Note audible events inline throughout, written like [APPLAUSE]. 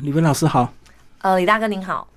李文老师好，呃，李大哥您好，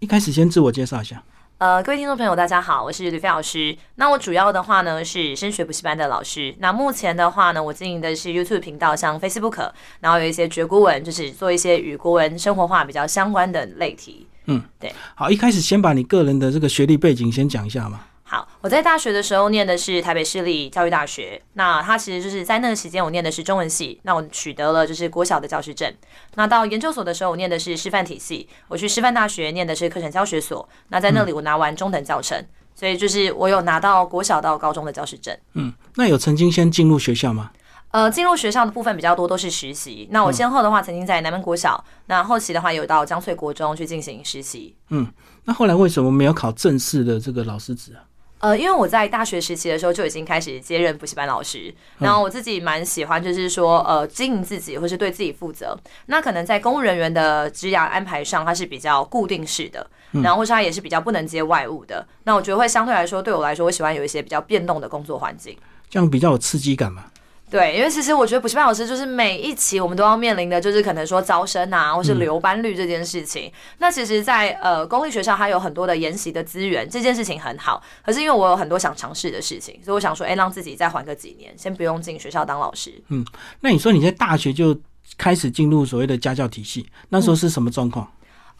一开始先自我介绍一下。呃，各位听众朋友，大家好，我是吕飞老师。那我主要的话呢是升学补习班的老师。那目前的话呢，我经营的是 YouTube 频道，像 Facebook，然后有一些绝国文，就是做一些与国文生活化比较相关的类题。嗯，对。好，一开始先把你个人的这个学历背景先讲一下嘛。好，我在大学的时候念的是台北市立教育大学。那它其实就是在那个时间，我念的是中文系。那我取得了就是国小的教师证。那到研究所的时候，我念的是师范体系。我去师范大学念的是课程教学所。那在那里，我拿完中等教程，所以就是我有拿到国小到高中的教师证。嗯，那有曾经先进入学校吗？呃，进入学校的部分比较多，都是实习。那我先后的话，曾经在南门国小，那后期的话有到江翠国中去进行实习。嗯，那后来为什么没有考正式的这个老师职啊？呃，因为我在大学时期的时候就已经开始接任补习班老师，然后我自己蛮喜欢，就是说呃经营自己或是对自己负责。那可能在公务人员的职涯安排上，它是比较固定式的，然后或是它也是比较不能接外务的。那我觉得会相对来说，对我来说，我喜欢有一些比较变动的工作环境，这样比较有刺激感嘛。对，因为其实我觉得补习班老师就是每一期我们都要面临的，就是可能说招生啊，或是留班率这件事情。那其实，在呃公立学校，它有很多的研习的资源，这件事情很好。可是因为我有很多想尝试的事情，所以我想说，哎，让自己再缓个几年，先不用进学校当老师。嗯，那你说你在大学就开始进入所谓的家教体系，那时候是什么状况？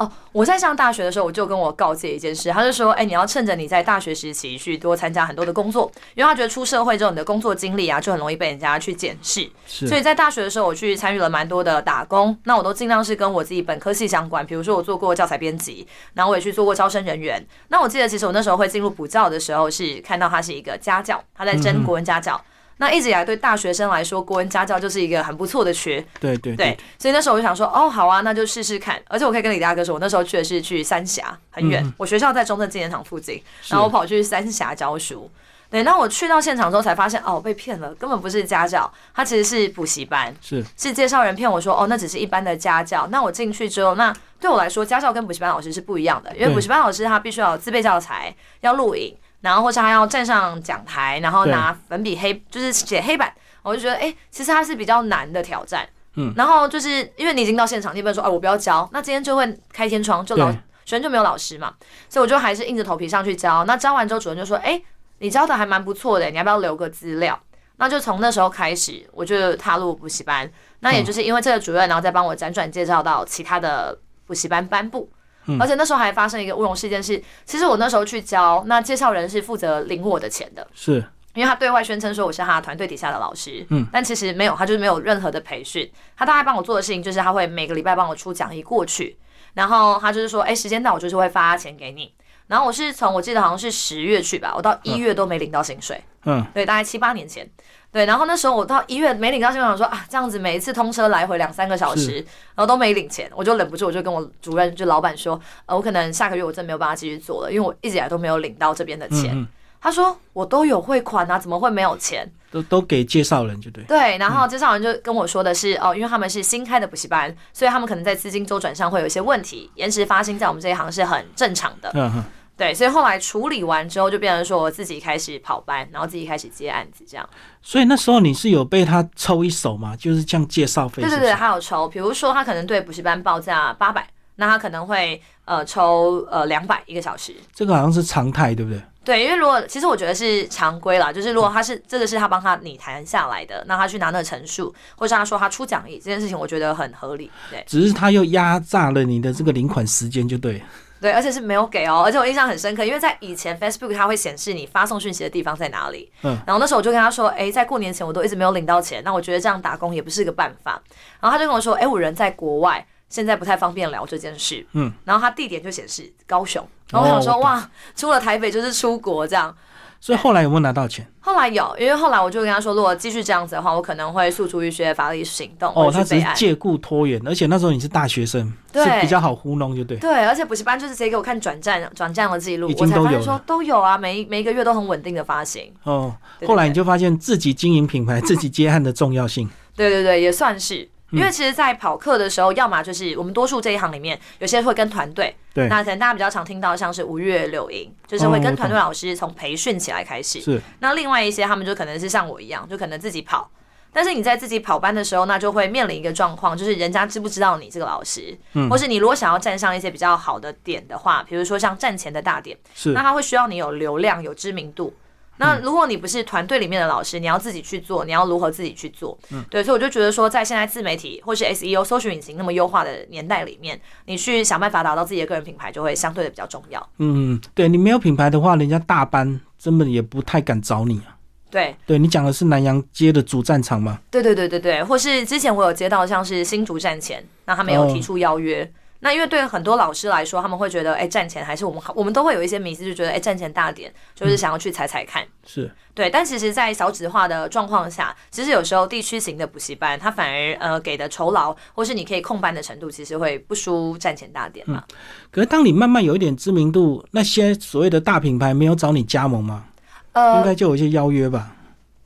哦，我在上大学的时候，我就跟我告诫一件事，他就说，哎，你要趁着你在大学时期去多参加很多的工作，因为他觉得出社会之后，你的工作经历啊，就很容易被人家去检视。是，所以在大学的时候，我去参与了蛮多的打工，那我都尽量是跟我自己本科系相关，比如说我做过教材编辑，然后我也去做过招生人员。那我记得，其实我那时候会进入补教的时候，是看到他是一个家教，他在争国文家教。那一直以来对大学生来说，国文家教就是一个很不错的缺。对对对，所以那时候我就想说，哦，好啊，那就试试看。而且我可以跟李大哥说，我那时候去的是去三峡，很远。我学校在中正纪念堂附近，然后我跑去三峡教书。对，那我去到现场之后才发现，哦，被骗了，根本不是家教，他其实是补习班。是是介绍人骗我说，哦，那只是一般的家教。那我进去之后，那对我来说，家教跟补习班老师是不一样的，因为补习班老师他必须要自备教材，要录影，然后或者他要站上讲台，然后拿粉笔黑，就是写黑板。我就觉得，哎，其实它是比较难的挑战。嗯，然后就是因为你已经到现场，你不能说，哎，我不要教，那今天就会开天窗，就老学生就没有老师嘛。所以我就还是硬着头皮上去教。那教完之后，主任就说，哎，你教的还蛮不错的，你要不要留个资料？那就从那时候开始，我就踏入补习班。那也就是因为这个主任，然后再帮我辗转介绍到其他的补习班班部。而且那时候还发生一个乌龙事件，是其实我那时候去教，那介绍人是负责领我的钱的。是。因为他对外宣称说我是他团队底下的老师，嗯，但其实没有，他就是没有任何的培训。他大概帮我做的事情就是他会每个礼拜帮我出讲义过去，然后他就是说，哎，时间到我就是会发钱给你。然后我是从我记得好像是十月去吧，我到一月都没领到薪水，嗯，对，大概七八年前，对。然后那时候我到一月没领到薪水，想说啊，这样子每一次通车来回两三个小时，然后都没领钱，我就忍不住，我就跟我主任就老板说，呃，我可能下个月我真没有办法继续做了，因为我一直以来都没有领到这边的钱。他说：“我都有汇款啊，怎么会没有钱？都都给介绍人就对。对，然后介绍人就跟我说的是，哦，因为他们是新开的补习班，所以他们可能在资金周转上会有一些问题，延迟发薪在我们这一行是很正常的。嗯哼。对，所以后来处理完之后，就变成说我自己开始跑班，然后自己开始接案子这样。所以那时候你是有被他抽一手吗？就是这样介绍费？对对对，他有抽。比如说他可能对补习班报价八百，那他可能会呃抽呃两百一个小时。这个好像是常态，对不对？对，因为如果其实我觉得是常规啦，就是如果他是这个是他帮他拟谈下来的，那他去拿那个陈述，或是他说他出讲义这件事情，我觉得很合理。对，只是他又压榨了你的这个领款时间，就对。对，而且是没有给哦，而且我印象很深刻，因为在以前 Facebook 它会显示你发送讯息的地方在哪里。嗯，然后那时候我就跟他说，哎，在过年前我都一直没有领到钱，那我觉得这样打工也不是个办法。然后他就跟我说，哎，我人在国外。现在不太方便聊这件事，嗯，然后他地点就显示高雄，然后我想说哇，出了台北就是出国这样，所以后来有没有拿到钱？后来有，因为后来我就跟他说，如果继续这样子的话，我可能会诉诸一些法律行动。哦，他只是借故拖延，而且那时候你是大学生，对，比较好糊弄，就对。对，而且补习班就是直接给我看转账转账的记录，我才发现说都有啊，每每一个月都很稳定的发行。哦，后来你就发现自己经营品牌、[LAUGHS] 自己接案的重要性。对对对，也算是。因为其实，在跑课的时候，要么就是我们多数这一行里面，有些会跟团队。对。那可能大家比较常听到，像是五月柳营，就是会跟团队老师从培训起来开始。是。那另外一些，他们就可能是像我一样，就可能自己跑。但是你在自己跑班的时候，那就会面临一个状况，就是人家知不知道你这个老师，嗯或是你如果想要站上一些比较好的点的话，比如说像站前的大点，是那他会需要你有流量、有知名度。那如果你不是团队里面的老师，你要自己去做，你要如何自己去做？嗯，对，所以我就觉得说，在现在自媒体或是 SEO 搜索引擎那么优化的年代里面，你去想办法打造自己的个人品牌，就会相对的比较重要。嗯，对你没有品牌的话，人家大班根本也不太敢找你啊。对，对你讲的是南洋街的主战场吗？对对对对对，或是之前我有接到像是新竹站前，那他们有提出邀约。那因为对很多老师来说，他们会觉得，哎、站前还是我们我们都会有一些迷思，就觉得，哎、站前大点就是想要去踩踩看。是，对，但其实，在少子化的状况下，其实有时候地区型的补习班，它反而呃给的酬劳，或是你可以控班的程度，其实会不输站前大点嘛。可是当你慢慢有一点知名度，那些所谓的大品牌没有找你加盟吗？呃应呃，该就有一些邀约吧。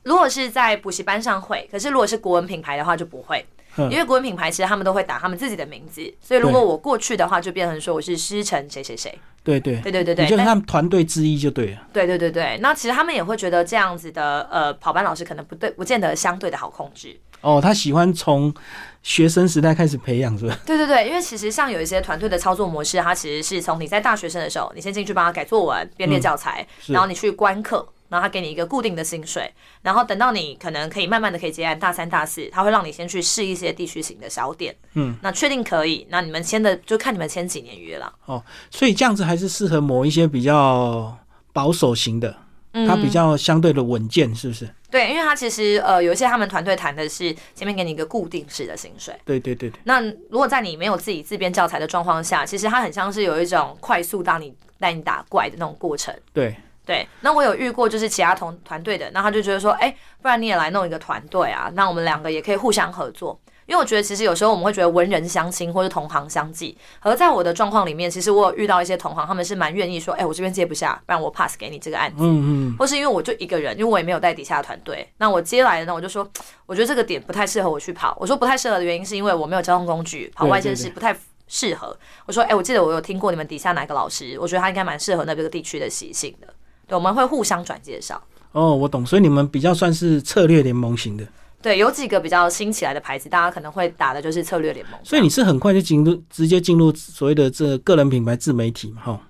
如果是在补习班上会，可是如果是国文品牌的话就不会，嗯因为国文品牌其实他们都会打他们自己的名字，所以如果我过去的话，就变成说我是师承谁谁谁。对对，对对对对，就是他们团队之一就对了。对对对对，那其实他们也会觉得这样子的呃跑班老师可能不对，不见得相对的好控制。哦，他喜欢从学生时代开始培养，是吧？[LAUGHS] 对对对，因为其实像有一些团队的操作模式，它其实是从你在大学生的时候，你先进去帮他改作文、编列教材，是然后你去观课，然后他给你一个固定的薪水，然后等到你可能可以慢慢的可以接案，大三、大四，他会让你先去试一些地区型的小点，嗯，那确定可以，那你们签的就看你们签几年约了。哦所以这样子还是适合某一些比较保守型的，嗯它比较相对的稳健，是不是？对，因为他其实呃有一些他们团队谈的是前面给你一个固定式的薪水。对对对对，那如果在你没有自己自编教材的状况下，其实它很像是有一种快速让你带你打怪的那种过程。对，对，那我有遇过就是其他同团队的，那他就觉得说，哎、不然你也来弄一个团队啊，那我们两个也可以互相合作。因为我觉得其实有时候我们会觉得文人相亲或者同行相忌，而在我的状况里面，其实我有遇到一些同行，他们是蛮愿意说，哎、我这边接不下，不然我 pass 给你这个案子。嗯嗯，或是因为我就一个人，因为我也没有带底下的团队，那我接来的呢，我就说，我觉得这个点不太适合我去跑。我说不太适合的原因是因为我没有交通工具，跑外线是不太适合。我说，哎、我记得我有听过你们底下哪个老师，我觉得他应该蛮适合那个地区的习性的。对，我们会互相转介绍。哦，我懂，所以你们比较算是策略联盟型的，对，有几个比较新起来的牌子，大家可能会打的就是策略联盟。所以你是很快就进入直接进入所谓的这个人品牌自媒体嘛，哈，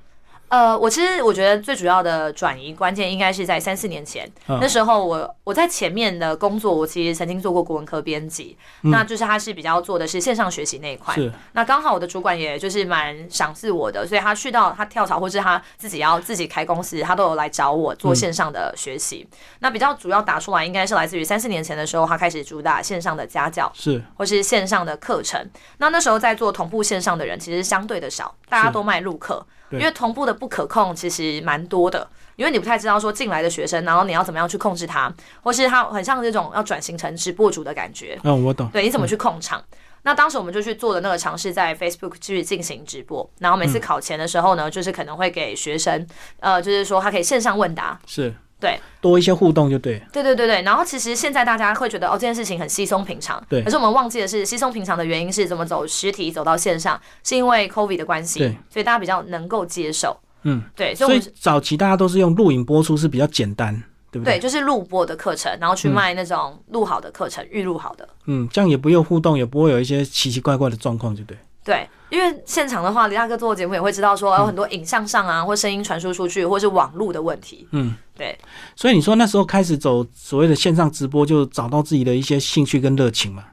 呃，我其实我觉得最主要的转移关键应该是在三四年前，嗯那时候我我在前面的工作，我其实曾经做过国文科编辑，那就是他是比较做的是线上学习那一块。是那刚好我的主管也就是蛮赏识我的，所以他去到他跳槽或是他自己要自己开公司，他都有来找我做线上的学习。那比较主要打出来应该是来自于三四年前的时候，他开始主打线上的家教。是，或是线上的课程。那那时候在做同步线上的人其实相对的少，大家都卖录课，对因为同步的不可控其实蛮多的。因为你不太知道说进来的学生，然后你要怎么样去控制他，或是他很像这种要转型成直播主的感觉。嗯，我懂，对，你怎么去控场？那当时我们就去做的那个尝试，在 Facebook 去进行直播，然后每次考前的时候呢，就是可能会给学生，呃，就是说他可以线上问答，是，对，多一些互动就对了，对对对对，然后其实现在大家会觉得哦，这件事情很稀松平常，对可是我们忘记的是，稀松平常的原因是怎么走实体走到线上，是因为 COVID 的关系对，所以大家比较能够接受。嗯，对，所以所以早期大家都是用录影播出是比较简单，对不对，对？就是录播的课程，然后去卖那种录好的课程，预录好的。嗯，这样也不用互动，也不会有一些奇奇怪怪的状况，就对。对，因为现场的话，李大哥做节目也会知道说，有很多影像上啊，或声音传输出去，或是网络的问题。嗯，对，所以你说那时候开始走所谓的线上直播，就找到自己的一些兴趣跟热情嘛，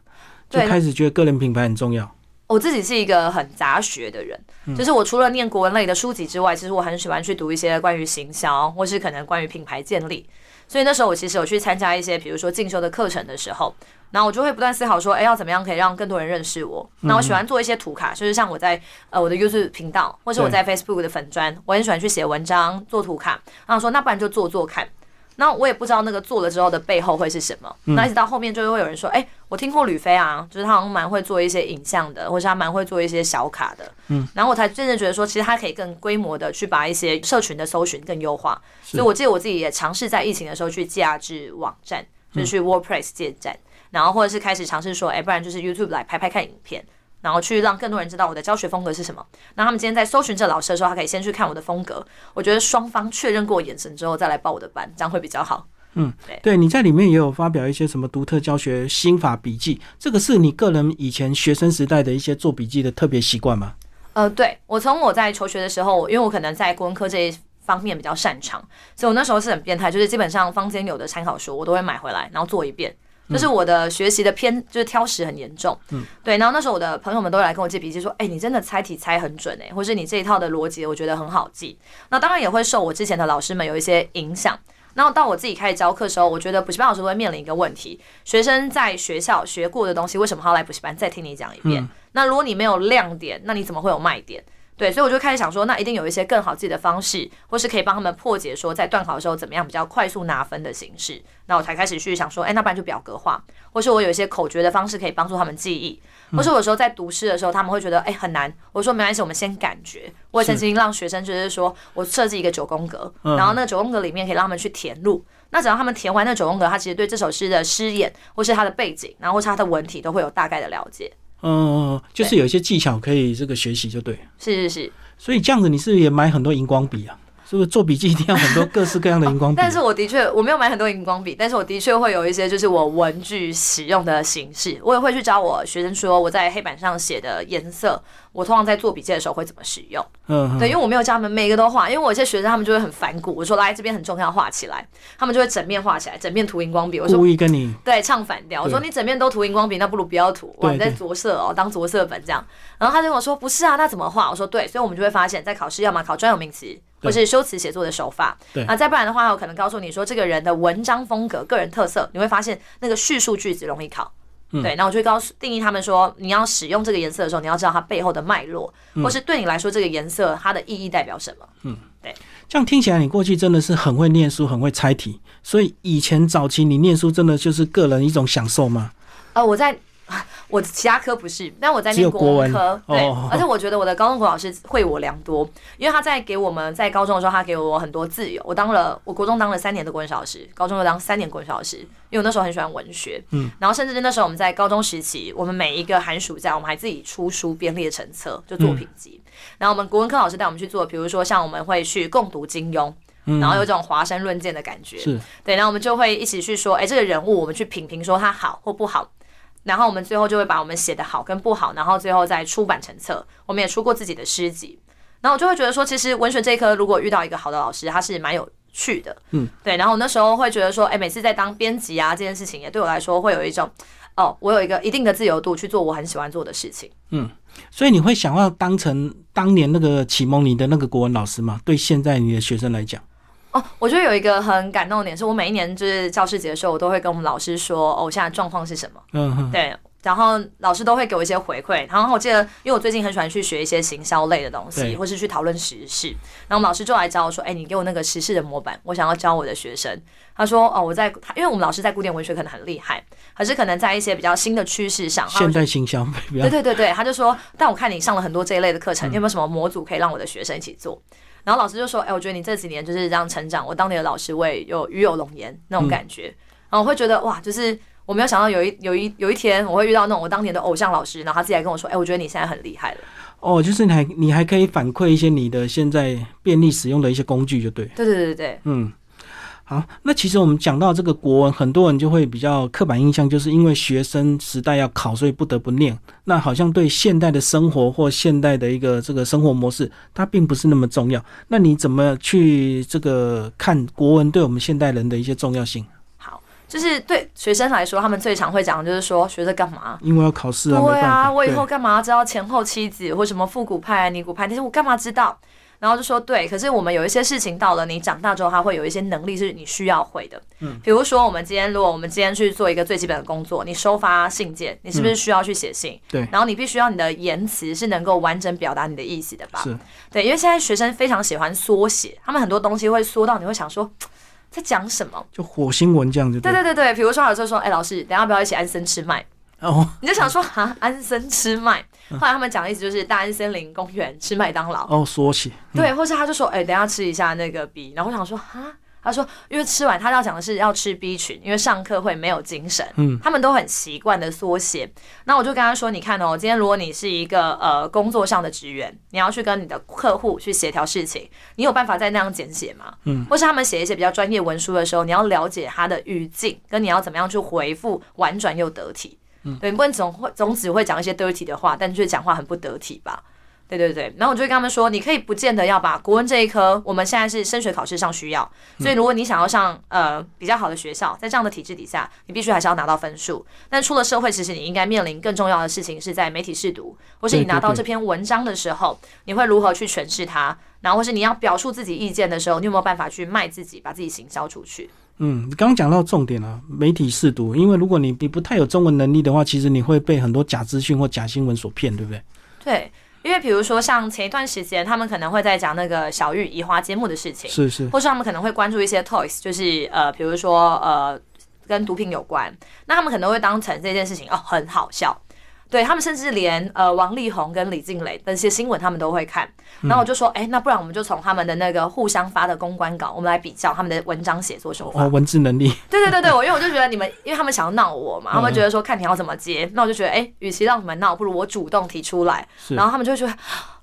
就对开始觉得个人品牌很重要。我自己是一个很杂学的人，就是我除了念国文类的书籍之外，其实我很喜欢去读一些关于行销，或是可能关于品牌建立。所以那时候我其实有去参加一些，比如说进修的课程的时候，然后我就会不断思考说，哎，要怎么样可以让更多人认识我？那我喜欢做一些图卡，就是像我在呃我的 YouTube 频道，或是我在 Facebook 的粉砖，我很喜欢去写文章、做图卡。然后说，那不然就做做看。那我也不知道那个做了之后的背后会是什么。那一直到后面就会有人说，哎、我听过吕飞啊，就是他好像蛮会做一些影像的，或是他蛮会做一些小卡的。嗯，然后我才真正觉得说，其实他可以更规模的去把一些社群的搜寻更优化。所以我记得我自己也尝试在疫情的时候去架制网站，就是去 WordPress 建站，然后或者是开始尝试说，哎、不然就是 YouTube 来拍拍看影片。然后去让更多人知道我的教学风格是什么。那他们今天在搜寻这老师的时候，他可以先去看我的风格。我觉得双方确认过眼神之后再来报我的班，这样会比较好。嗯对，你在里面也有发表一些什么独特教学心法笔记，这个是你个人以前学生时代的一些做笔记的特别习惯吗？呃，对我从我在求学的时候，因为我可能在国文科这一方面比较擅长，所以我那时候是很变态，就是基本上坊间有的参考书我都会买回来，然后做一遍。就是我的学习的偏就是挑食很严重，嗯，对。然后那时候我的朋友们都来跟我借笔记，说：“哎，你真的猜题猜很准哎，或是你这一套的逻辑我觉得很好记。”那当然也会受我之前的老师们有一些影响。然后到我自己开始教课的时候，我觉得补习班老师会面临一个问题：学生在学校学过的东西，为什么还要来补习班再听你讲一遍？那如果你没有亮点，那你怎么会有卖点？对，所以我就开始想说，那一定有一些更好自己的方式，或是可以帮他们破解说，在段考的时候怎么样比较快速拿分的形式。那我才开始去想说，哎，那不然就表格化，或是我有一些口诀的方式可以帮助他们记忆，或是有时候在读诗的时候，他们会觉得哎很难，我说没关系，我们先感觉。我也曾经让学生就是说我设计一个九宫格，然后那个九宫格里面可以让他们去填入，那只要他们填完那九宫格，他其实对这首诗的诗眼，或是它的背景，然后或是它的文体，都会有大概的了解。嗯，就是有一些技巧可以这个学习就对，是是是，所以这样子你是不是也买很多荧光笔啊？是不是做笔记一定要很多各式各样的荧光笔？[LAUGHS] 但是我的确我没有买很多荧光笔，但是我的确会有一些就是我文具使用的形式，我也会去教我学生说我在黑板上写的颜色，我通常在做笔记的时候会怎么使用。嗯，对，因为我没有教他们每一个都画，因为我有些学生他们就会很反骨，我说来这边很重要画起来，他们就会整面画起来，整面涂荧光笔。我说故意跟你对唱反调，我说你整面都涂荧光笔，那不如不要涂，你在着色哦，当着色本这样。然后他就跟我说不是啊，那怎么画？我说对，所以我们就会发现，在考试要么考专有名词。或是修辞写作的手法，对。啊，再不然的话，我可能告诉你说这个人的文章风格、个人特色，你会发现那个叙述句子容易考，对，那我就会告诉定义他们说，你要使用这个颜色的时候，你要知道它背后的脉络，或是对你来说这个颜色它的意义代表什么，嗯，对，这样听起来你过去真的是很会念书，很会猜题，所以以前早期你念书真的就是个人一种享受吗？呃，我在。[LAUGHS] 我其他科不是，但我在念国文科，对，而且我觉得我的高中国老师会我良多，因为他在给我们在高中的时候，他给我很多自由。我当了我国中当了三年的国文老师，高中又当三年国文老师，因为我那时候很喜欢文学，嗯，然后甚至那时候我们在高中时期，我们每一个寒暑假，我们还自己出书编列成册，就作品集。然后我们国文科老师带我们去做，比如说像我们会去共读金庸，然后有这种华山论剑的感觉，是。对，然后我们就会一起去说，哎，这个人物我们去品评说他好或不好。然后我们最后就会把我们写的好跟不好，然后最后再出版成册。我们也出过自己的诗集，然后我就会觉得说，其实文学这一科如果遇到一个好的老师，他是蛮有趣的。嗯，对。然后那时候会觉得说，哎，每次在当编辑啊这件事情，也对我来说会有一种，哦，我有一个一定的自由度去做我很喜欢做的事情。嗯，所以你会想要当成当年那个启蒙你的那个国文老师吗？对现在你的学生来讲？哦，我觉得有一个很感动的点，是我每一年就是教师节的时候，我都会跟我们老师说，哦，现在状况是什么？嗯，对，然后老师都会给我一些回馈。然后我记得，因为我最近很喜欢去学一些行销类的东西，或是去讨论时事。然后老师就来找我说，哎，你给我那个时事的模板，我想要教我的学生。他说，哦，我在，因为我们老师在古典文学可能很厉害，可是可能在一些比较新的趋势上，现代行销，对对对对，他就说，但我看你上了很多这一类的课程，你有没有什么模组可以让我的学生一起做？然后老师就说：“哎，我觉得你这几年就是这样成长，我当你的老师，我也有与有龙颜那种感觉。然后我会觉得哇，就是我没有想到有一有一有一天我会遇到那种我当年的偶像老师，然后他自己来跟我说：，哎，我觉得你现在很厉害了。哦，就是你还你还可以反馈一些你的现在便利使用的一些工具，就对。对对对对，嗯。”好，那其实我们讲到这个国文，很多人就会比较刻板印象，就是因为学生时代要考，所以不得不念。那好像对现代的生活或现代的一个这个生活模式，它并不是那么重要。那你怎么去这个看国文对我们现代人的一些重要性？好，就是对学生来说，他们最常会讲的就是说学这干嘛？因为要考试啊。对啊，我以后干嘛要知道前后妻子或什么复古派、尼古派？其实我干嘛知道？然后就说对，可是我们有一些事情到了你长大之后，他会有一些能力是你需要会的。嗯，比如说我们今天，如果我们今天去做一个最基本的工作，你收发信件，你是不是需要去写信？对。然后你必须要你的言辞是能够完整表达你的意思的吧？是。对，因为现在学生非常喜欢缩写，他们很多东西会缩到你会想说在讲什么？就火星文这样子。对对对对，比如说有时候说，哎，老师，等下不要一起安森吃麦。哦，你就想说啊，安森吃麦，后来他们讲的意思就是大安森林公园吃麦当劳。哦，说起对，或是他就说，哎，等下吃一下那个 B，然后我想说啊，他说，因为吃完他要讲的是要吃 B 群，因为上课会没有精神。嗯，他们都很习惯的缩写。那我就跟他说，你看哦，今天如果你是一个呃工作上的职员，你要去跟你的客户去协调事情，你有办法再那样简写吗？嗯，或是他们写一些比较专业文书的时候，你要了解他的语境，跟你要怎么样去回复婉转又得体。嗯，对，你不能总会总只会讲一些 dirty 的话，但却讲话很不得体吧？对对对，然后我就会跟他们说，你可以不见得要把国文这一科，我们现在是升学考试上需要，所以如果你想要上呃比较好的学校，在这样的体制底下，你必须还是要拿到分数。但出了社会，其实你应该面临更重要的事情，是在媒体试读，或是你拿到这篇文章的时候，你会如何去诠释它，然后或是你要表述自己意见的时候，你有没有办法去卖自己，把自己行销出去？嗯，你刚刚讲到重点了，媒体试读，因为如果你你不太有中文能力的话，其实你会被很多假资讯或假新闻所骗，对不对？对。因为比如说，像前一段时间，他们可能会在讲那个小玉移花接木的事情，是是，或是他们可能会关注一些 toys，就是呃，比如说呃，跟毒品有关，那他们可能会当成这件事情哦很好笑。对他们，甚至连呃王力宏跟李静蕾那些新闻，他们都会看。然后我就说，哎，那不然我们就从他们的那个互相发的公关稿，我们来比较他们的文章写作手法。哦，文字能力。对对对对，我因为我就觉得你们，因为他们想要闹我嘛，他们觉得说看你要怎么接，那我就觉得，哎，与其让你们闹，不如我主动提出来。然后他们就觉得。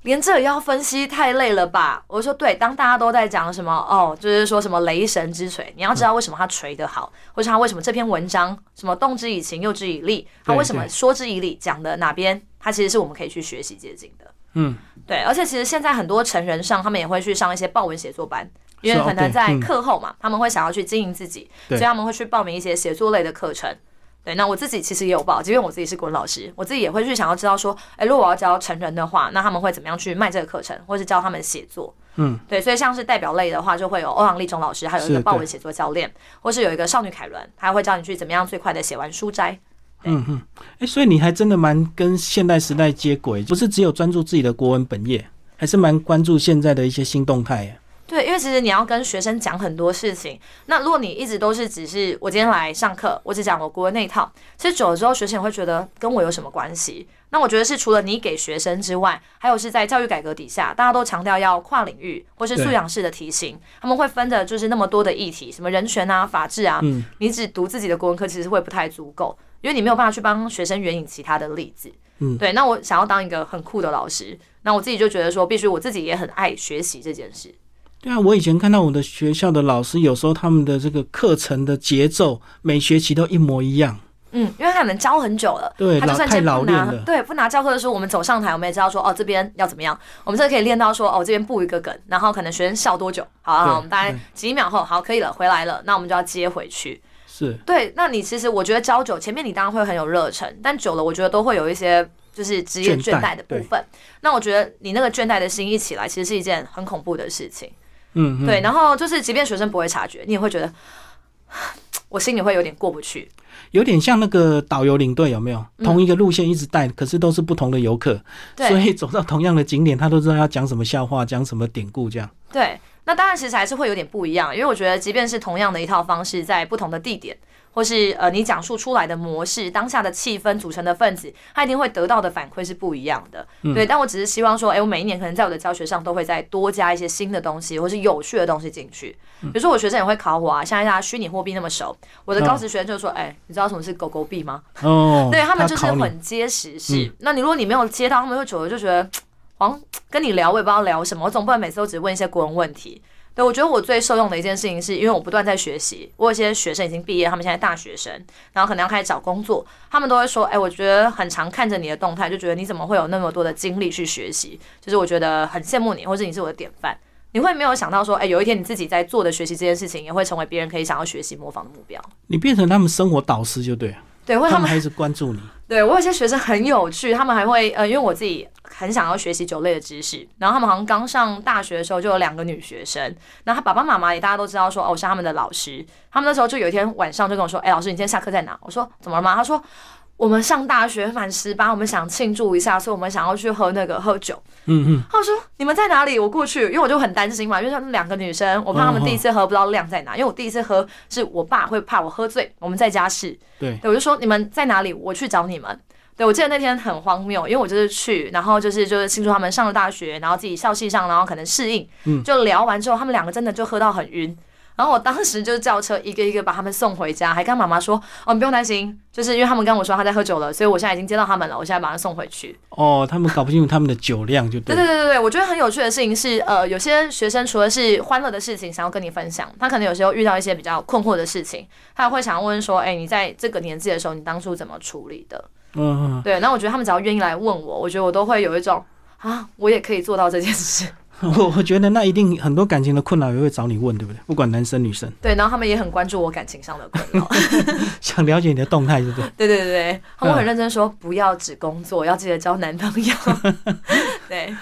连这也要分析，太累了吧？我说对，当大家都在讲什么哦，就是说什么雷神之锤，你要知道为什么他锤得好，或是他为什么这篇文章什么动之以情，诱之以利，他为什么说之以理，讲的哪边，他其实是我们可以去学习接近的。嗯，对，而且其实现在很多成人上，他们也会去上一些报文写作班，因为可能在课后嘛，他们会想要去经营自己，所以他们会去报名一些写作类的课程。对，那我自己其实也有报，即便我自己是国文老师，我自己也会去想要知道说，哎，如果我要教成人的话，那他们会怎么样去卖这个课程，或是教他们写作？嗯，对，所以像是代表类的话，就会有欧阳立中老师，还有一个报文写作教练，或是有一个少女凯伦，他会教你去怎么样最快的写完书斋。嗯哼，哎，所以你还真的蛮跟现代时代接轨，不是只有专注自己的国文本业，还是蛮关注现在的一些新动态。对，因为其实你要跟学生讲很多事情。那如果你一直都是只是我今天来上课，我只讲我国文那一套，其实久了之后，学生也会觉得跟我有什么关系？那我觉得是除了你给学生之外，还有是在教育改革底下，大家都强调要跨领域或是素养式的题型，他们会分的就是那么多的议题，什么人权啊、法治啊。嗯。你只读自己的国文课，其实会不太足够，因为你没有办法去帮学生援引其他的例子。嗯。对，那我想要当一个很酷的老师，那我自己就觉得说，必须我自己也很爱学习这件事。对啊，我以前看到我的学校的老师，有时候他们的这个课程的节奏，每学期都一模一样。嗯，因为他们教很久了，对，他就算太老练了。对，不拿教科书，我们走上台，我们也知道说，哦，这边要怎么样。我们这可以练到说，哦，这边布一个梗，然后可能学生笑多久？好，啊我们大概几秒后，好，可以了，回来了，那我们就要接回去。是对，那你其实我觉得教久，前面你当然会很有热忱，但久了，我觉得都会有一些就是职业倦怠的部分。那我觉得你那个倦怠的心一起来，其实是一件很恐怖的事情。嗯，对，然后就是，即便学生不会察觉，你也会觉得，我心里会有点过不去，有点像那个导游领队，有没有？同一个路线一直带，可是都是不同的游客，所以走到同样的景点，他都知道要讲什么笑话，讲什么典故，这样。对，那当然其实还是会有点不一样，因为我觉得，即便是同样的一套方式，在不同的地点。或是呃，你讲述出来的模式，当下的气氛组成的分子，他一定会得到的反馈是不一样的。对，但我只是希望说，哎，我每一年可能在我的教学上都会再多加一些新的东西，或是有趣的东西进去。比如说，我学生也会考我啊，现在大家虚拟货币那么熟，我的高职学生就说，哎，你知道什么是狗狗币吗？哦，[LAUGHS] 对他们就是很结实是。那你如果你没有接到，他们会久了就觉得，像跟你聊我也不知道聊什么，我总不能每次都只问一些国文问题。对，我觉得我最受用的一件事情，是因为我不断在学习。我有些学生已经毕业，他们现在大学生，然后可能要开始找工作，他们都会说：“哎，我觉得很常看着你的动态，就觉得你怎么会有那么多的精力去学习？就是我觉得很羡慕你，或者你是我的典范。你会没有想到说，哎，有一天你自己在做的学习这件事情，也会成为别人可以想要学习模仿的目标。你变成他们生活导师就对了。对，他们还是关注你。[LAUGHS] 对我有些学生很有趣，他们还会呃，因为我自己很想要学习酒类的知识，然后他们好像刚上大学的时候就有两个女学生，然后他爸爸妈妈也大家都知道说哦，我是他们的老师，他们那时候就有一天晚上就跟我说，哎，老师你今天下课在哪？我说怎么了吗？他说。我们上大学满十八，我们想庆祝一下，所以我们想要去喝那个喝酒。嗯嗯。他说：“你们在哪里？我过去。”因为我就很担心嘛，因为他们两个女生，我怕他们第一次喝不知道量在哪。因为我第一次喝是我爸会怕我喝醉，我们在家试。对。我就说：“你们在哪里？我去找你们。”对，我记得那天很荒谬，因为我就是去，然后就是就是庆祝他们上了大学，然后自己校系上，然后可能适应。嗯。就聊完之后，他们两个真的就喝到很晕。然后我当时就是叫车一个一个把他们送回家，还跟妈妈说：“哦，你不用担心，就是因为他们跟我说他在喝酒了，所以我现在已经接到他们了，我现在把他送回去。”哦，他们搞不清楚他们的酒量就对。对对对对，我觉得很有趣的事情是，呃，有些学生除了是欢乐的事情想要跟你分享，他可能有时候遇到一些比较困惑的事情，他也会想要问说：“哎，你在这个年纪的时候，你当初怎么处理的？”嗯，对。那我觉得他们只要愿意来问我，我觉得我都会有一种啊，我也可以做到这件事。[LAUGHS] 我我觉得那一定很多感情的困扰也会找你问，对不对？不管男生女生。对，然后他们也很关注我感情上的困扰，[LAUGHS] 想了解你的动态，对 [LAUGHS] 不对？对对对对，他们很认真说，不要只工作，要记得交男朋友。对，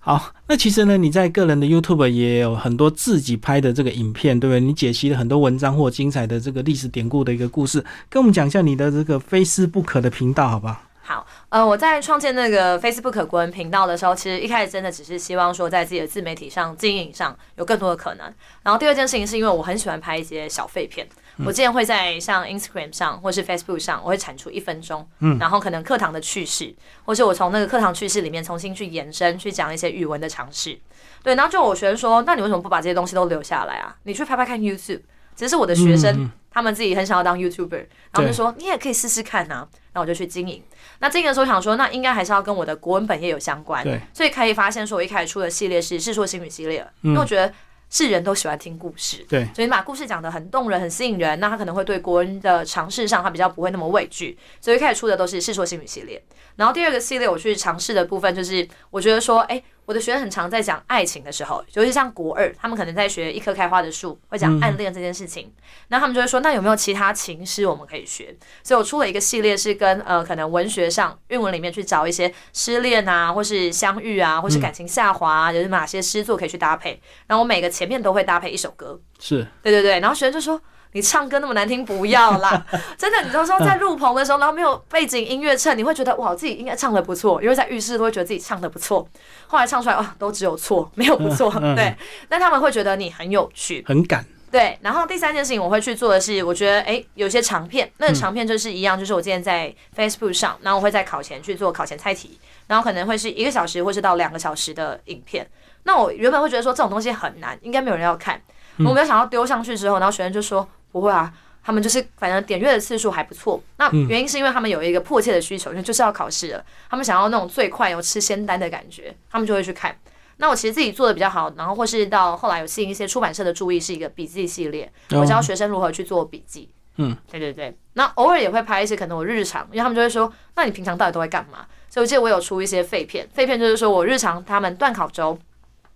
好，那其实呢，你在个人的 YouTube 也有很多自己拍的这个影片，对不对？你解析了很多文章或精彩的这个历史典故的一个故事，跟我们讲一下你的这个非思不可的频道，好不好？好，呃，我在创建那个 Facebook 国文频道的时候，其实一开始真的只是希望说，在自己的自媒体上经营上有更多的可能。然后第二件事情是因为我很喜欢拍一些小废片，我之前会在像 Instagram 上或是 Facebook 上，我会产出一分钟，嗯，然后可能课堂的趣事，或是我从那个课堂趣事里面重新去延伸，去讲一些语文的尝试。对，然后就我学生说，那你为什么不把这些东西都留下来啊？你去拍拍看 YouTube。其实是我的学生，他们自己很想要当 YouTuber，然后就说你也可以试试看呐。那我就去经营。那经营的时候想说，那应该还是要跟我的国文本业有相关。对，所以可以发现说，我一开始出的系列是《世说新语》系列，因为我觉得是人都喜欢听故事。对，所以你把故事讲得很动人、很吸引人，那他可能会对国人的尝试上，他比较不会那么畏惧。所以一开始出的都是《世说新语》系列。然后第二个系列我去尝试的部分，就是我觉得说，哎。我的学生很常在讲爱情的时候，尤其像国二，他们可能在学一棵开花的树，会讲暗恋这件事情。那他们就会说，那有没有其他情诗我们可以学？所以我出了一个系列，是跟呃可能文学上韵文里面去找一些失恋啊，或是相遇啊，或是感情下滑啊，有哪些诗作可以去搭配。然后我每个前面都会搭配一首歌，是对对对。然后学生就说。你唱歌那么难听，不要啦！[LAUGHS] 真的，你都说在录棚的时候，然后没有背景音乐衬，你会觉得哇，自己应该唱的不错，因为在浴室都会觉得自己唱的不错。后来唱出来，哦，都只有错，没有不错。对，但他们会觉得你很有趣，很敢。对，然后第三件事情我会去做的是，我觉得哎，有些长片，那个长片就是一样，就是我今天在 Facebook 上，然后我会在考前去做考前猜题，然后可能会是一个小时或是到两个小时的影片。那我原本会觉得说这种东西很难，应该没有人要看，我没有想到丢上去之后，然后学生就说。不会啊，他们就是反正点阅的次数还不错。那原因是因为他们有一个迫切的需求，因为就是要考试了，他们想要那种最快有吃仙丹的感觉，他们就会去看。那我其实自己做的比较好，然后或是到后来有吸引一些出版社的注意，是一个笔记系列，我教学生如何去做笔记。嗯，对对对。那偶尔也会拍一些可能我日常，因为他们就会说，那你平常到底都会干嘛？所以我记得我有出一些废片，废片就是说我日常他们断考周，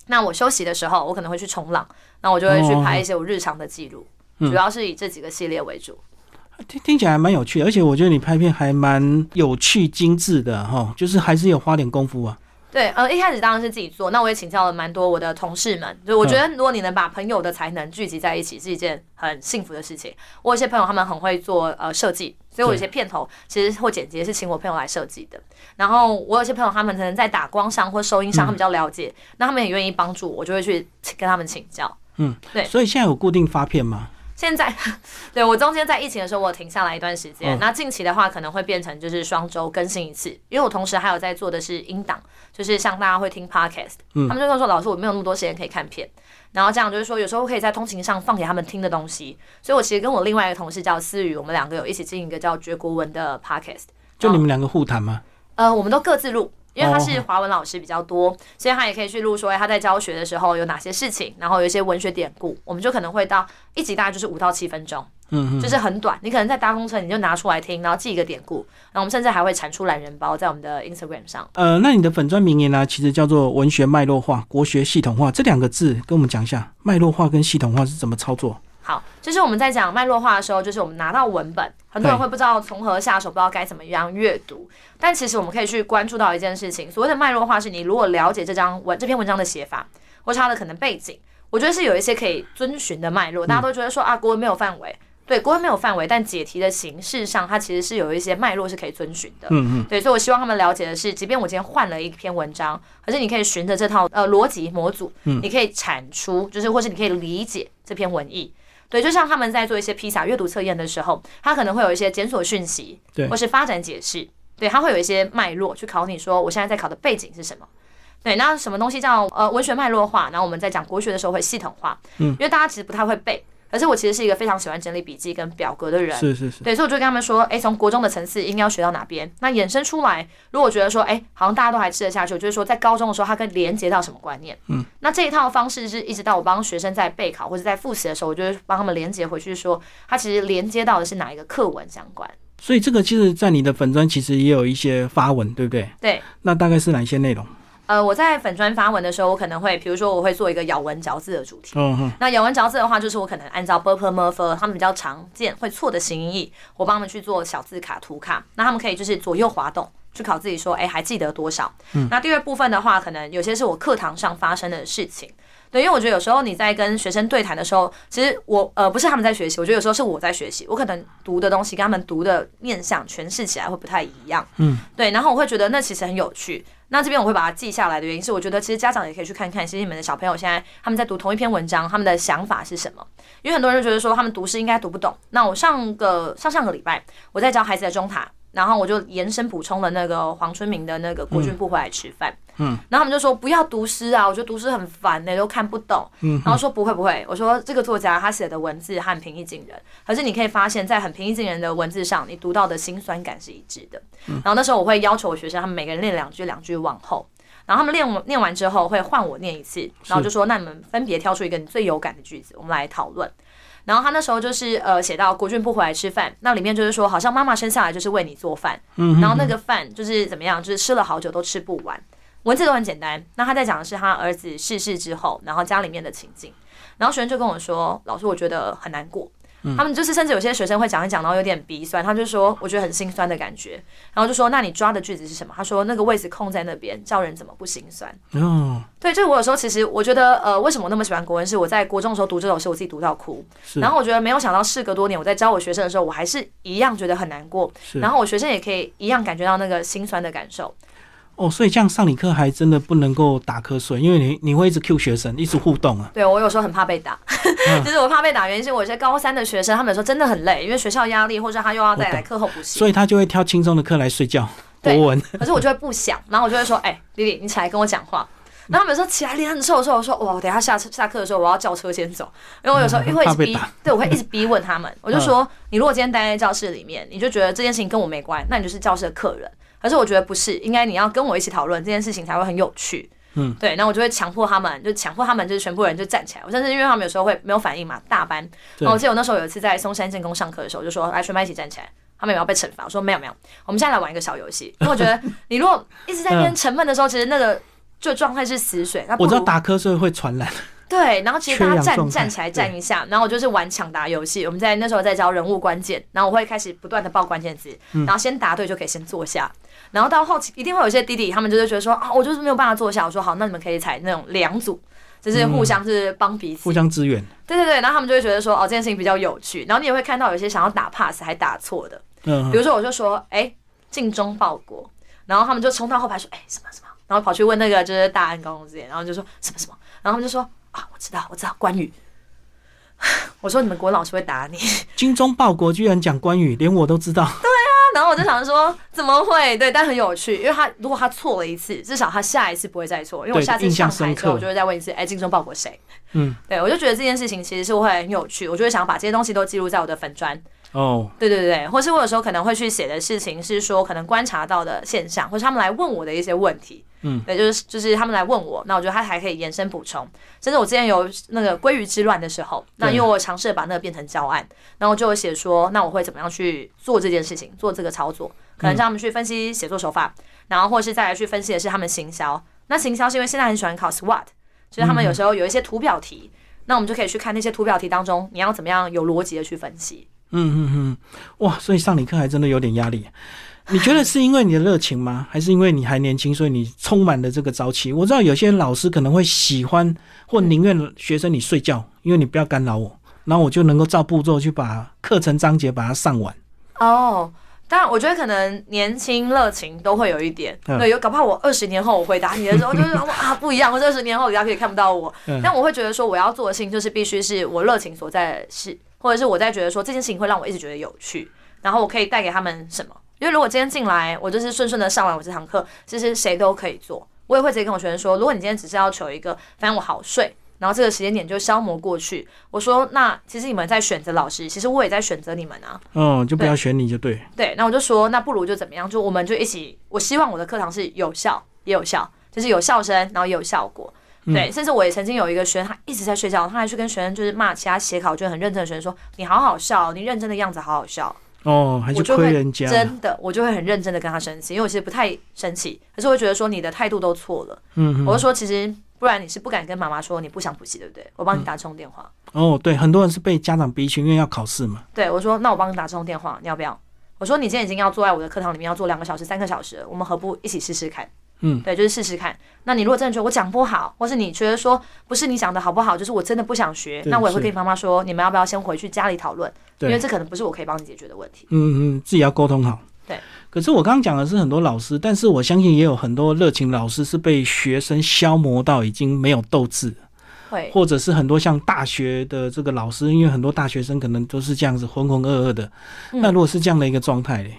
那我休息的时候，我可能会去冲浪，那我就会去拍一些我日常的记录。主要是以这几个系列为主，听听起来还蛮有趣的，而且我觉得你拍片还蛮有趣、精致的哈，就是还是有花点功夫啊。对，呃，一开始当然是自己做，那我也请教了蛮多我的同事们，就我觉得如果你能把朋友的才能聚集在一起，是一件很幸福的事情。我有些朋友他们很会做呃设计，所以我有些片头其实或剪辑是请我朋友来设计的。然后我有些朋友他们可能在打光上或收音上，他们比较了解，那他们也愿意帮助我，就会去跟他们请教。嗯，对。所以现在有固定发片吗？现在，[LAUGHS] 对我中间在疫情的时候，我停下来一段时间。那近期的话，可能会变成就是双周更新一次，因为我同时还有在做的是音档，就是像大家会听 podcast，他们就会说老师我没有那么多时间可以看片，然后这样就是说有时候可以在通勤上放给他们听的东西。所以我其实跟我另外一个同事叫思雨，我们两个有一起进一个叫绝国文的 podcast，就你们两个互谈吗？呃，我们都各自录。因为他是华文老师比较多，所以他也可以去录说他在教学的时候有哪些事情，然后有一些文学典故，我们就可能会到一集大概就是五到七分钟，嗯，就是很短。你可能在搭公车你就拿出来听，然后记一个典故，然后我们甚至还会产出懒人包在我们的 Instagram 上。呃，那你的粉砖名言呢，其实叫做文学脉络化、国学系统化这两个字，跟我们讲一下脉络化跟系统化是怎么操作。好，就是我们在讲脉络化的时候，就是我们拿到文本，很多人会不知道从何下手，不知道该怎么样阅读。但其实我们可以去关注到一件事情，所谓的脉络化，是你如果了解这张文这篇文章的写法，或是它的可能背景，我觉得是有一些可以遵循的脉络。大家都觉得说啊，国文没有范围，对，国文没有范围，但解题的形式上，它其实是有一些脉络是可以遵循的。嗯嗯。对，所以我希望他们了解的是，即便我今天换了一篇文章，可是你可以循着这套呃逻辑模组，你可以产出，就是或是你可以理解这篇文意。对，就像他们在做一些披萨阅读测验的时候，他可能会有一些检索讯息，对，或是发展解释，对，他会有一些脉络去考你说，我现在在考的背景是什么？对，那什么东西叫呃文学脉络化？然后我们在讲国学的时候会系统化，嗯，因为大家其实不太会背，可是我其实是一个非常喜欢整理笔记跟表格的人。是是是，对，所以我就跟他们说，哎，从国中的层次应该要学到哪边？那衍生出来，如果觉得说，哎，好像大家都还吃得下去，就是说在高中的时候，它可以连接到什么观念？嗯，那这一套方式是一直到我帮学生在备考或者在复习的时候，我就会帮他们连接回去，说它其实连接到的是哪一个课文相关。所以这个其实，在你的粉专其实也有一些发文，对不对？对。那大概是哪一些内容？呃，我在粉砖发文的时候，我可能会，比如说我会做一个咬文嚼字的主题。嗯哼。那咬文嚼字的话，就是我可能按照 b u r p l e m u r p h 他们比较常见会错的形音义，我帮他们去做小字卡、图卡。那他们可以就是左右滑动去考自己说，哎，还记得多少？嗯。那第二部分的话，可能有些是我课堂上发生的事情。对，因为我觉得有时候你在跟学生对谈的时候，其实我呃不是他们在学习，我觉得有时候是我在学习，我可能读的东西跟他们读的面向诠释起来会不太一样。嗯。对，然后我会觉得那其实很有趣。那这边我会把它记下来的原因是，我觉得其实家长也可以去看看，其实你们的小朋友现在他们在读同一篇文章，他们的想法是什么？因为很多人就觉得说他们读诗应该读不懂。那我上个上上个礼拜我在教孩子的中塔，然后我就延伸补充了那个黄春明的那个国军不回来吃饭。然后他们就说不要读诗啊，我觉得读诗很烦呢，都看不懂。嗯，然后说不会不会，我说这个作家他写的文字很平易近人，可是你可以发现，在很平易近人的文字上，你读到的辛酸感是一致的。然后那时候我会要求我学生，他们每个人念两句，两句往后。然后他们练练完之后会换我念一次，然后就说那你们分别挑出一个你最有感的句子，我们来讨论。然后他那时候就是呃写到国俊不回来吃饭，那里面就是说好像妈妈生下来就是为你做饭，嗯然后那个饭就是怎么样，就是吃了好久都吃不完。文字都很简单，那他在讲的是他儿子逝世之后，然后家里面的情景。然后学生就跟我说：“老师，我觉得很难过。”他们就是甚至有些学生会讲一讲，然后有点鼻酸，他就说：“我觉得很心酸的感觉。”然后就说：“那你抓的句子是什么？”他说：“那个位置空在那边，叫人怎么不心酸？”哦，对，就是我有时候其实我觉得，呃，为什么我那么喜欢国文？是我在国中的时候读这首诗，我自己读到哭。然后我觉得没有想到，事隔多年，我在教我学生的时候，我还是一样觉得很难过。然后我学生也可以一样感觉到那个心酸的感受。哦，所以这样上你课还真的不能够打瞌睡，因为你你会一直 Q 学生，一直互动啊。对，我有时候很怕被打，[LAUGHS] 就是我怕被打，原因是我有些高三的学生，他们有时候真的很累，因为学校压力，或者他又要再来课后补习，所以他就会挑轻松的课来睡觉。国文，[LAUGHS] 可是我就会不想，然后我就会说，哎，丽丽，你起来跟我讲话。然后他们说起来脸很臭的时候，我说哇，等下下下课的时候我要叫车先走，因为我有时候因为一直逼，对我会一直逼问他们，我就说，你如果今天待在教室里面，你就觉得这件事情跟我没关，那你就是教室的客人。可是我觉得不是，应该你要跟我一起讨论这件事情才会很有趣。嗯，对，然后我就会强迫他们，就强迫他们，就是全部人就站起来。我甚至因为他们有时候会没有反应嘛，大班。然后我记得我那时候有一次在松山建工上课的时候，就说来全班一起站起来，他们有没有被惩罚？我说没有没有，我们现在来玩一个小游戏。因为我觉得你如果一直在那边沉闷的时候，其实那个就状态是死水。我知道打瞌睡会传染。对，然后其实大家站站起来站一下，然后我就是玩抢答游戏。我们在那时候在教人物关键，然后我会开始不断的报关键字，然后先答对就可以先坐下。然后到后期一定会有一些弟弟，他们就是觉得说啊，我就是没有办法坐下。我说好，那你们可以采那种两组，就是互相是帮彼此，互相支援。对对对，然后他们就会觉得说哦，这件事情比较有趣。然后你也会看到有些想要打 pass 还打错的，嗯，比如说我就说哎，尽忠报国，然后他们就冲到后排说哎什么什么，然后跑去问那个就是大安高中之眼，然后就说什么什么，然后他们就说。啊，我知道，我知道关羽。[SIGHS] 我说你们国老师会打你。[LAUGHS] 精忠报国居然讲关羽，连我都知道。对啊，然后我就想说怎么会？对，但很有趣，因为他如果他错了一次，至少他下一次不会再错。因为我下次上台之后，我就会再问一次：哎，精忠报国谁？嗯，对，我就觉得这件事情其实是会很有趣。我就会想把这些东西都记录在我的粉砖。哦，对对对，或是我有时候可能会去写的事情是说，可能观察到的现象，或是他们来问我的一些问题。嗯，对，就是就是他们来问我，那我觉得他还可以延伸补充。甚至我之前有那个鲑鱼之乱的时候，那因为我尝试把那个变成教案，然后就写说，那我会怎么样去做这件事情，做这个操作，可能让他们去分析写作手法，然后或是再来去分析的是他们行销。那行销是因为现在很喜欢考 SWOT，就是他们有时候有一些图表题，那我们就可以去看那些图表题当中，你要怎么样有逻辑的去分析。嗯嗯嗯，哇，所以上你课还真的有点压力。你觉得是因为你的热情吗？还是因为你还年轻，所以你充满了这个朝气？我知道有些老师可能会喜欢或宁愿学生你睡觉，因为你不要干扰我，然后我就能够照步骤去把课程章节把它上完。哦，当然，我觉得可能年轻热情都会有一点。对，有搞不好我二十年后我回答你的时候，就是啊 [LAUGHS] 不一样。我二十年后大家可以看不到我，但我会觉得说我要做的事情就是必须是我热情所在的事，或者是我在觉得说这件事情会让我一直觉得有趣，然后我可以带给他们什么。因为如果今天进来，我就是顺顺的上完我这堂课，其实谁都可以做。我也会直接跟我学生说，如果你今天只是要求一个，反正我好睡，然后这个时间点就消磨过去。我说，那其实你们在选择老师，其实我也在选择你们啊。嗯，就不要选你就对。对，那我就说，那不如就怎么样？就我们就一起，我希望我的课堂是有效也有效，就是有笑声，然后也有效果。对，甚至我也曾经有一个学生，他一直在睡觉，他还去跟学生就是骂其他写考卷很认真的学生说：“你好好笑，你认真的样子好好笑。”哦，还是亏人家。真的，我就会很认真的跟他生气，因为我其实不太生气，可是我会觉得说你的态度都错了。嗯，我就说其实不然你是不敢跟妈妈说你不想补习，对不对？我帮你打这通电话。哦，对，很多人是被家长逼去，因为要考试嘛。对，我说那我帮你打这通电话，你要不要？我说你现在已经要坐在我的课堂里面要坐两个小时、三个小时，我们何不一起试试看？嗯，对，就是试试看。那你如果真的觉得我讲不好，或是你觉得说不是你讲的好不好，就是我真的不想学，那我也会跟你妈妈说，你们要不要先回去家里讨论？因为这可能不是我可以帮你解决的问题。嗯嗯，自己要沟通好。对。可是我刚刚讲的是很多老师，但是我相信也有很多热情老师是被学生消磨到已经没有斗志。会。或者是很多像大学的这个老师，因为很多大学生可能都是这样子浑浑噩噩的。那如果是这样的一个状态嘞？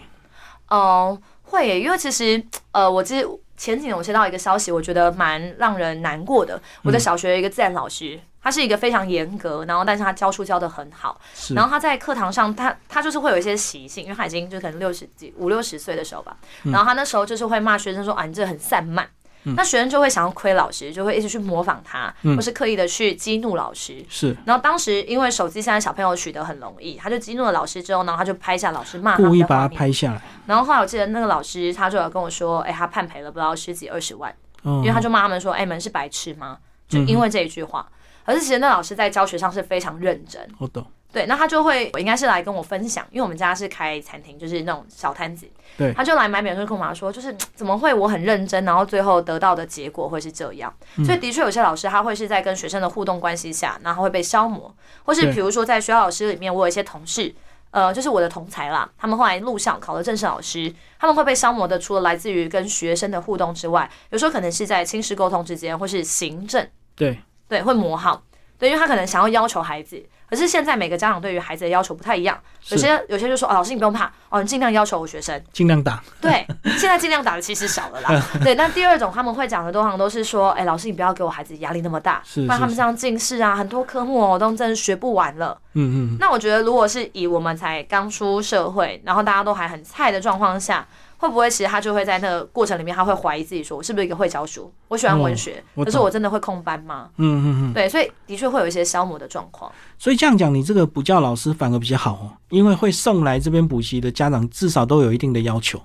哦，会，因为其实呃，我其实。前几年我接到一个消息，我觉得蛮让人难过的。我的小学一个自然老师，他是一个非常严格，然后但是他教书教的很好。然后他在课堂上，他他就是会有一些习性，因为他已经就可能六十几五六十岁的时候吧。然后他那时候就是会骂学生说：“啊，你这很散漫。”那学生就会想要亏老师，就会一直去模仿他，或是刻意的去激怒老师。是。然后当时因为手机现在小朋友取得很容易，他就激怒了老师之后呢，他就拍下老师骂故意把他拍下来。然后后来我记得那个老师他就有跟我说，哎，他判赔了不知道十几二十万，因为他就骂他们说，哎，你们是白痴吗？就因为这一句话。可是其实那老师在教学上是非常认真。我懂。对，那他就会，我应该是来跟我分享，因为我们家是开餐厅，就是那种小摊子。对，他就来买免税跟我妈说，就是怎么会我很认真，然后最后得到的结果会是这样。所以的确有些老师他会是在跟学生的互动关系下，然后会被消磨，或是比如说在学校老师里面，我有一些同事，呃，就是我的同才啦，他们后来录像考了正式老师，他们会被消磨的，除了来自于跟学生的互动之外，有时候可能是在亲师沟通之间，或是行政，对对，会磨好。对，因为他可能想要要求孩子，可是现在每个家长对于孩子的要求不太一样。有些有些就说：“哦，老师你不用怕，哦，你尽量要求我学生，尽量打。”对，现在尽量打的其实少了啦。[LAUGHS] 对，那第二种他们会讲的通常都是说：“哎，老师你不要给我孩子压力那么大，不然他们这样近视啊，很多科目哦都真的学不完了。”嗯嗯。那我觉得，如果是以我们才刚出社会，然后大家都还很菜的状况下。会不会其实他就会在那个过程里面，他会怀疑自己，说我是不是一个会教书？我喜欢文学，可是我真的会空班吗？嗯嗯嗯，对，所以的确会有一些消磨的状况。所以这样讲，你这个补教老师反而比较好哦，因为会送来这边补习的家长至少都有一定的要求。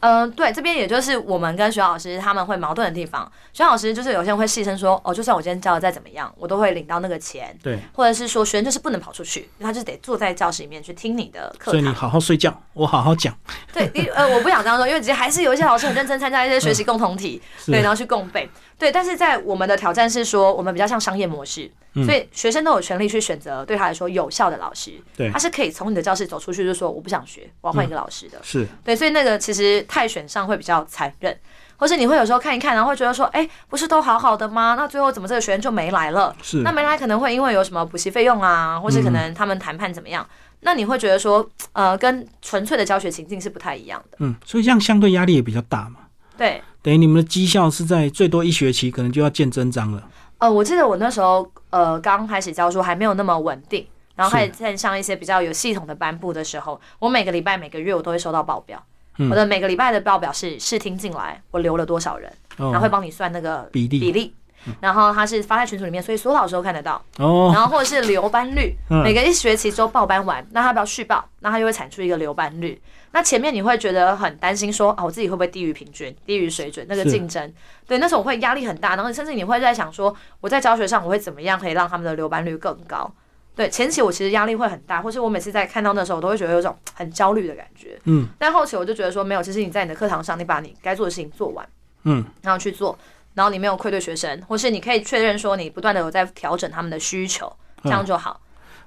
嗯，对，这边也就是我们跟学老师他们会矛盾的地方。学老师就是有些人会细声说，哦，就算我今天教的再怎么样，我都会领到那个钱。对，或者是说学生就是不能跑出去，他就得坐在教室里面去听你的课。所以你好好睡觉，我好好讲。对，呃，我不想这样说，因为其实还是有一些老师很认真参加一些学习共同体，对，然后去共备。对，但是在我们的挑战是说，我们比较像商业模式，所以学生都有权利去选择对他来说有效的老师。对，他是可以从你的教室走出去，就说我不想学，我要换一个老师的。是对，所以那个其实太选上会比较残忍，或是你会有时候看一看，然后会觉得说，哎，不是都好好的吗？那最后怎么这个学生就没来了？是，那没来可能会因为有什么补习费用啊，或是可能他们谈判怎么样？那你会觉得说，[TSK] 呃，跟纯粹的教学情境是不太一样的。嗯，所以这样相对压力也比较大嘛。对。等于你们的绩效是在最多一学期，可能就要见真章了。呃，我记得我那时候呃刚开始教书还没有那么稳定，然后开始在上一些比较有系统的班部的时候，我每个礼拜每个月我都会收到报表。我的每个礼拜的报表是试听进来，我留了多少人，然后会帮你算那个比例比例。然后他是发在群组里面，所以所有老师都看得到。哦。然后或者是留班率，每个一学期之后报班完，那他不要续报，那他就会产出一个留班率。那前面你会觉得很担心，说啊，我自己会不会低于平均、低于水准？那个竞争，对，那时候我会压力很大。然后甚至你会在想说，我在教学上我会怎么样可以让他们的留班率更高？对，前期我其实压力会很大，或是我每次在看到那时候，我都会觉得有种很焦虑的感觉。嗯。但后期我就觉得说，没有，其实你在你的课堂上，你把你该做的事情做完，嗯，然后去做。然后你没有愧对学生，或是你可以确认说你不断的有在调整他们的需求，这样就好。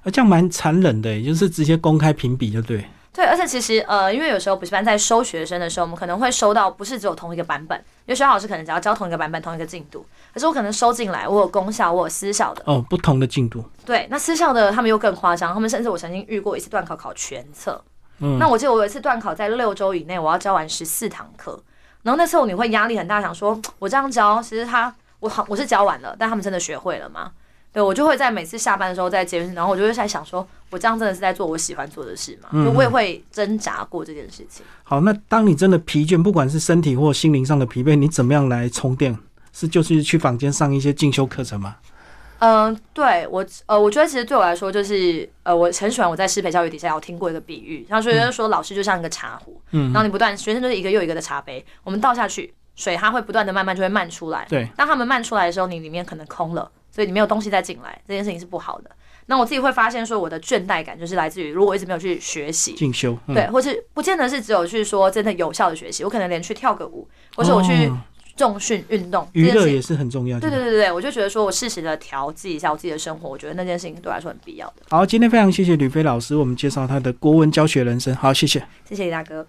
啊，这样蛮残忍的，也就是直接公开评比就对。对，而且其实呃，因为有时候补习班在收学生的时候，我们可能会收到不是只有同一个版本，因为学校老师可能只要教同一个版本、同一个进度，可是我可能收进来，我有公校，我有私校的。哦，不同的进度。对，那私校的他们又更夸张，他们甚至我曾经遇过一次段考考全册。嗯。那我记得我有一次段考在六周以内，我要教完十四堂课。然后那时候你会压力很大，想说我这样教，其实他我好我是教完了，但他们真的学会了吗？对我就会在每次下班的时候在捷运，然后我就会在想说，我这样真的是在做我喜欢做的事吗？嗯就我也会挣扎过这件事情。好，那当你真的疲倦，不管是身体或心灵上的疲惫，你怎么样来充电？是就是去坊间上一些进修课程吗？嗯，对我，呃，我觉得其实对我来说，就是呃，我很喜欢我在师培教育底下有听过一个比喻，像学生说老师就像一个茶壶，嗯。然后你不断学生就是一个又一个的茶杯，我们倒下去，水它会不断的慢慢就会漫出来，对，当它们漫出来的时候，你里面可能空了，所以你没有东西再进来，这件事情是不好的。那我自己会发现说，我的倦怠感就是来自于如果我一直没有去学习，进修，嗯、对，或是不见得是只有去说真的有效的学习，我可能连去跳个舞，或是我去哦重训运动，娱乐也是很重要。对对对对对，我就觉得说我适时的调剂一下我自己的生活，我觉得那件事情对我来说很必要的。好，今天非常谢谢吕飞老师，我们介绍他的国文教学人生。好，谢谢。谢谢李大哥。